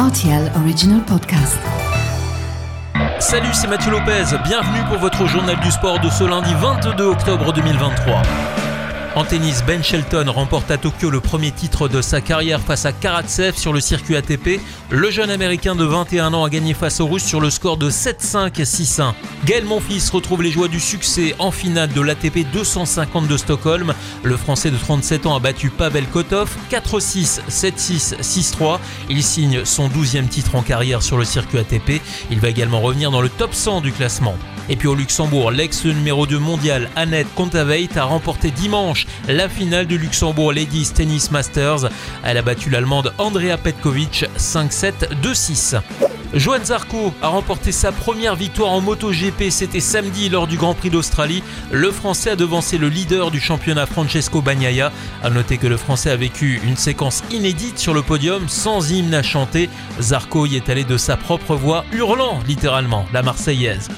RTL Original Podcast. Salut, c'est Mathieu Lopez. Bienvenue pour votre journal du sport de ce lundi 22 octobre 2023. En tennis, Ben Shelton remporte à Tokyo le premier titre de sa carrière face à Karatsev sur le circuit ATP. Le jeune américain de 21 ans a gagné face aux Russes sur le score de 7-5 et 6-1. Gaël Monfils retrouve les joies du succès en finale de l'ATP 250 de Stockholm. Le français de 37 ans a battu Pavel Kotov 4-6, 7-6, 6-3. Il signe son 12e titre en carrière sur le circuit ATP. Il va également revenir dans le top 100 du classement. Et puis au Luxembourg, l'ex numéro 2 mondial Annette Kontaveit a remporté dimanche la finale du Luxembourg Ladies Tennis Masters. Elle a battu l'allemande Andrea Petkovic 5-7, 2-6. Johan Zarco a remporté sa première victoire en MotoGP, c'était samedi lors du Grand Prix d'Australie. Le Français a devancé le leader du championnat Francesco Bagnaia. A noter que le Français a vécu une séquence inédite sur le podium, sans hymne à chanter. Zarco y est allé de sa propre voix, hurlant littéralement la Marseillaise.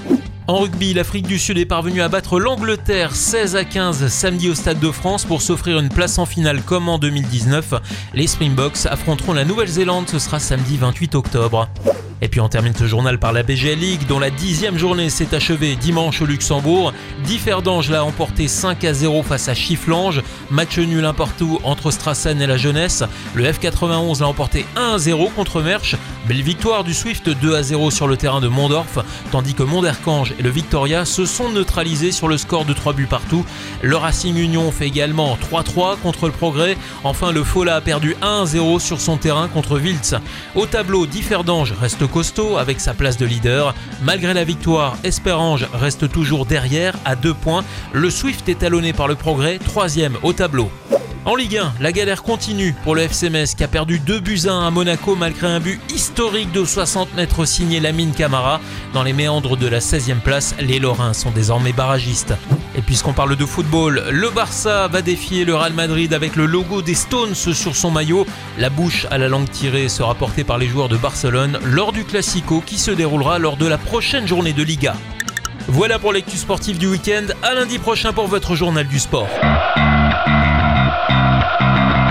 En rugby, l'Afrique du Sud est parvenue à battre l'Angleterre 16 à 15 samedi au Stade de France pour s'offrir une place en finale comme en 2019. Les Springboks affronteront la Nouvelle-Zélande, ce sera samedi 28 octobre. Et puis on termine ce journal par la BGL League dont la dixième journée s'est achevée dimanche au Luxembourg. Differdange l'a emporté 5 à 0 face à Chifflange. Match nul un partout entre Strassen et la jeunesse. Le F91 l'a emporté 1 à 0 contre Mersch. Belle victoire du Swift 2 à 0 sur le terrain de Mondorf, tandis que Monderkange et le Victoria se sont neutralisés sur le score de 3 buts partout. Le Racing Union fait également 3-3 contre le Progrès. Enfin, le Fola a perdu 1 à 0 sur son terrain contre Wiltz. Au tableau, Differdange reste costaud avec sa place de leader. Malgré la victoire, Esperange reste toujours derrière à 2 points. Le Swift est talonné par le Progrès, troisième au tableau. En Ligue 1, la galère continue pour le FC Metz qui a perdu 2 buts à 1 à Monaco malgré un but historique de 60 mètres signé Lamine Camara. Dans les méandres de la 16e place, les Lorrains sont désormais barragistes. Et puisqu'on parle de football, le Barça va défier le Real Madrid avec le logo des Stones sur son maillot. La bouche à la langue tirée sera portée par les joueurs de Barcelone lors du Classico qui se déroulera lors de la prochaine journée de Liga. Voilà pour l'actu sportive du week-end. À lundi prochain pour votre journal du sport. Thank you.